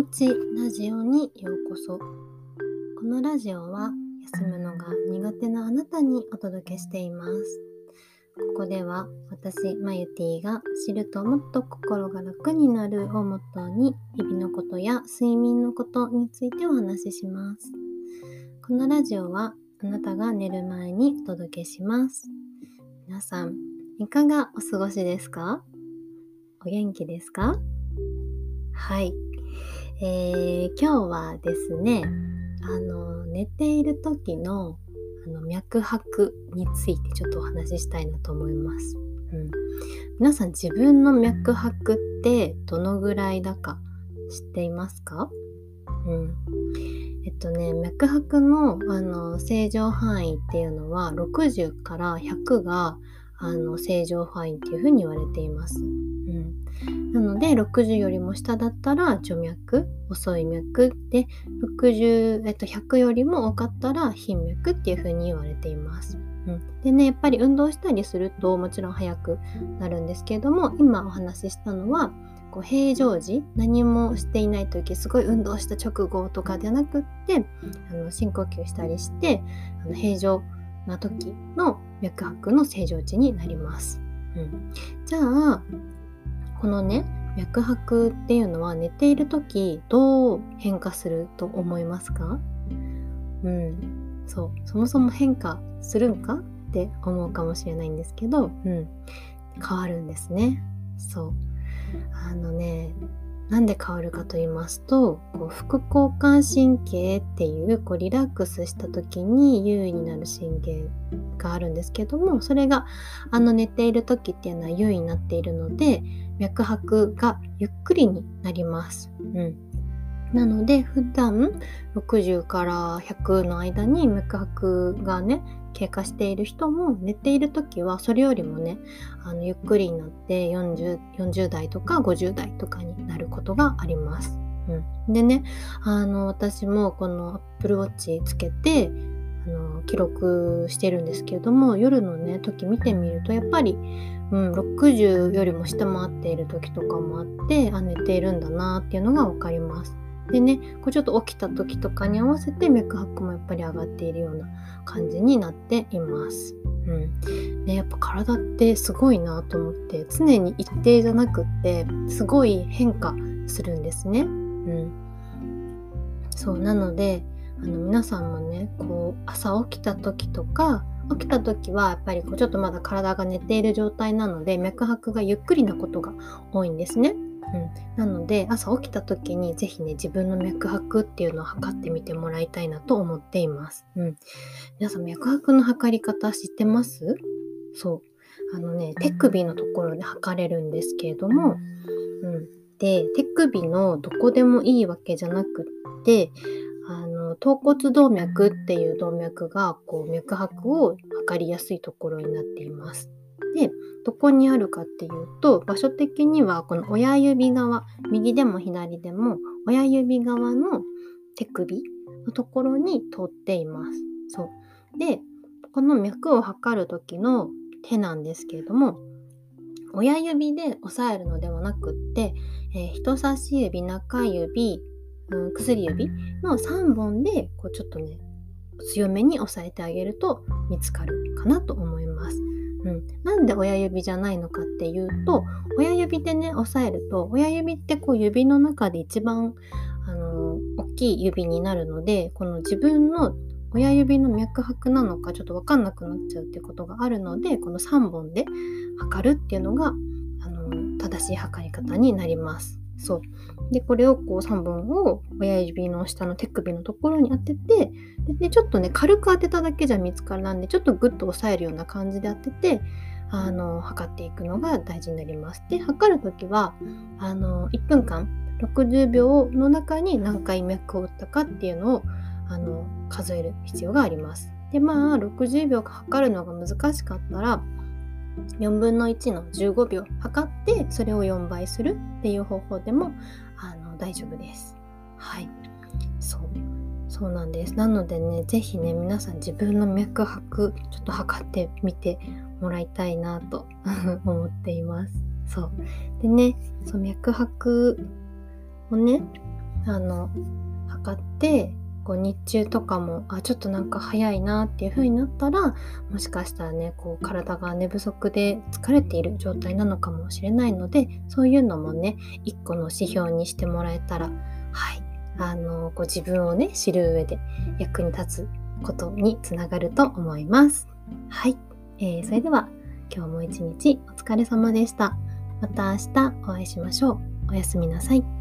もちラジオにようこそ。このラジオは休むのが苦手なあなたにお届けしています。ここでは私マユティが知るともっと心が楽になるをモットーに日々のことや睡眠のことについてお話しします。このラジオはあなたが寝る前にお届けします。皆さんいかがお過ごしですか？お元気ですか？はい、えー、今日はですねあの寝ている時のあの脈拍についてちょっとお話ししたいなと思います。うん、皆さん自分の脈拍ってどのぐらいだか知っていますか？うん。えっとね、脈拍のあの正常範囲っていうのは60から100があの正常範囲っていうふうに言われています。うんなので60よりも下だったら徐脈遅い脈で60、えっと、100よりも多かったら頻脈っていう風に言われています。うん、でねやっぱり運動したりするともちろん速くなるんですけれども今お話ししたのはこう平常時何もしていない時すごい運動した直後とかじゃなくってあの深呼吸したりしてあの平常な時の脈拍の正常値になります。うん、じゃあこのね脈拍っていうのは寝ている時どう変化すると思いますか？うん。そう。そもそも変化するんかって思うかもしれないんですけど、うん、変わるんですね。そう。あのねなんで変わるかと言いますとこう副交感神経っていうこうリラックスした時に優位になる神経があるんですけどもそれがあの寝ている時っていうのは優位になっているので脈拍がゆっくりになります。うんなので普段60から100の間に脈拍がね経過している人も寝ている時はそれよりもねあのゆっくりになって 40, 40代とか50代とかになることがあります。うん、でねあの私もこの Apple Watch つけてあの記録してるんですけれども夜のね時見てみるとやっぱり、うん、60よりも下回っている時とかもあってあ寝ているんだなっていうのが分かります。でねこうちょっと起きた時とかに合わせて脈拍もやっぱり上がっているような感じになっています。うんね、やっぱ体ってすごいなと思って常に一定じゃなくってすごい変化するんですね。うん、そうなのであの皆さんもねこう朝起きた時とか起きた時はやっぱりこうちょっとまだ体が寝ている状態なので脈拍がゆっくりなことが多いんですね。うん、なので朝起きた時に是非ね自分の脈拍っていうのを測ってみてもらいたいなと思っています。うん、皆さん脈拍の測り方知ってます？そう。あのね手首のところで測れるんですけれども、うん、で手首のどこでもいいわけじゃなくってあの頭骨動脈っていう動脈がこう脈拍を測りやすいところになっています。でどこにあるかっていうと場所的にはこの親指側右でも左でも親指側の手首のところに通っています。そうでこの脈を測る時の手なんですけれども親指で押さえるのではなくって、えー、人差し指中指、うん、薬指の3本でこうちょっとね強めに押さえてあげると見つかるかなと思います。うん、なんで親指じゃないのかっていうと親指でね押さえると親指ってこう指の中で一番あの大きい指になるのでこの自分の親指の脈拍なのかちょっと分かんなくなっちゃうってことがあるのでこの3本で測るっていうのがあの正しい測り方になります。そうでこれをこう3本を親指の下の手首のところに当ててでちょっとね軽く当てただけじゃ見つからないんでちょっとグッと押さえるような感じで当ててあの測っていくのが大事になります。で測る時はあの1分間60秒の中に何回脈を打ったかっていうのをあの数える必要があります。でまあ60秒測るのが難しかったら4分の1の15秒測ってそれを4倍するっていう方法でもあの大丈夫です。はい。そうそうなんです。なのでね、是非ね、皆さん自分の脈拍、ちょっと測ってみてもらいたいなと 思っています。そう。でね、そう脈拍をね、あの測ってこう日中とかもあちょっとなんか早いなっていう風になったらもしかしたらねこう体が寝不足で疲れている状態なのかもしれないのでそういうのもね一個の指標にしてもらえたらはいあのこ自分をね知る上で役に立つことにつながると思います。はい、えー、それでは今日も一日お疲れ様でした。また明日お会いしましょう。おやすみなさい。